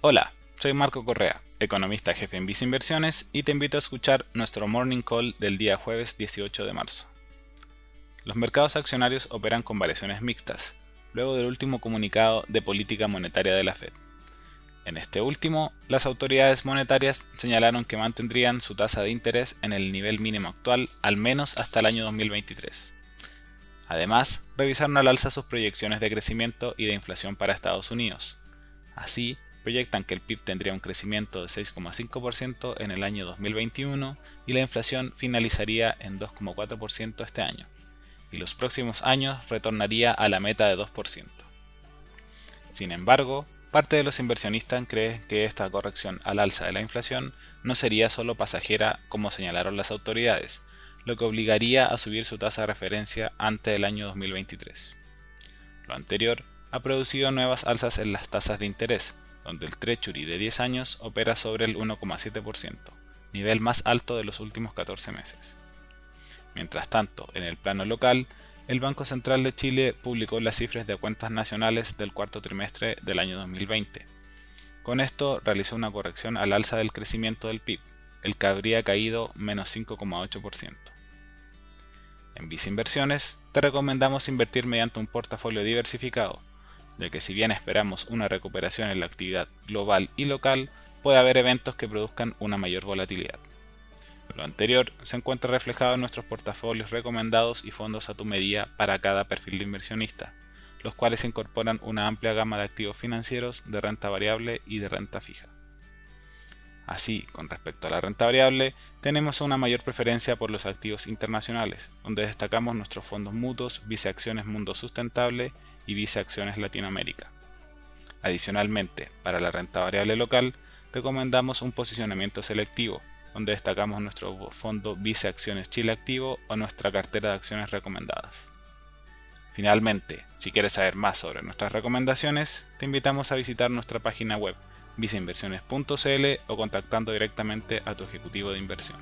Hola, soy Marco Correa, economista jefe en Visa Inversiones y te invito a escuchar nuestro Morning Call del día jueves 18 de marzo. Los mercados accionarios operan con variaciones mixtas, luego del último comunicado de política monetaria de la Fed. En este último, las autoridades monetarias señalaron que mantendrían su tasa de interés en el nivel mínimo actual al menos hasta el año 2023. Además, revisaron al alza sus proyecciones de crecimiento y de inflación para Estados Unidos. Así, proyectan que el PIB tendría un crecimiento de 6,5% en el año 2021 y la inflación finalizaría en 2,4% este año, y los próximos años retornaría a la meta de 2%. Sin embargo, parte de los inversionistas cree que esta corrección al alza de la inflación no sería solo pasajera como señalaron las autoridades, lo que obligaría a subir su tasa de referencia antes del año 2023. Lo anterior ha producido nuevas alzas en las tasas de interés, donde el Treasury de 10 años opera sobre el 1,7%, nivel más alto de los últimos 14 meses. Mientras tanto, en el plano local, el Banco Central de Chile publicó las cifras de cuentas nacionales del cuarto trimestre del año 2020. Con esto realizó una corrección al alza del crecimiento del PIB, el que habría caído menos 5,8%. En Visa Inversiones, te recomendamos invertir mediante un portafolio diversificado, de que si bien esperamos una recuperación en la actividad global y local, puede haber eventos que produzcan una mayor volatilidad. Lo anterior se encuentra reflejado en nuestros portafolios recomendados y fondos a tu medida para cada perfil de inversionista, los cuales incorporan una amplia gama de activos financieros de renta variable y de renta fija. Así, con respecto a la renta variable, tenemos una mayor preferencia por los activos internacionales, donde destacamos nuestros fondos mutuos, viceacciones Mundo Sustentable y viceacciones Latinoamérica. Adicionalmente, para la renta variable local, recomendamos un posicionamiento selectivo, donde destacamos nuestro fondo Viceacciones Chile Activo o nuestra cartera de acciones recomendadas. Finalmente, si quieres saber más sobre nuestras recomendaciones, te invitamos a visitar nuestra página web viceinversiones.cl o contactando directamente a tu ejecutivo de inversión.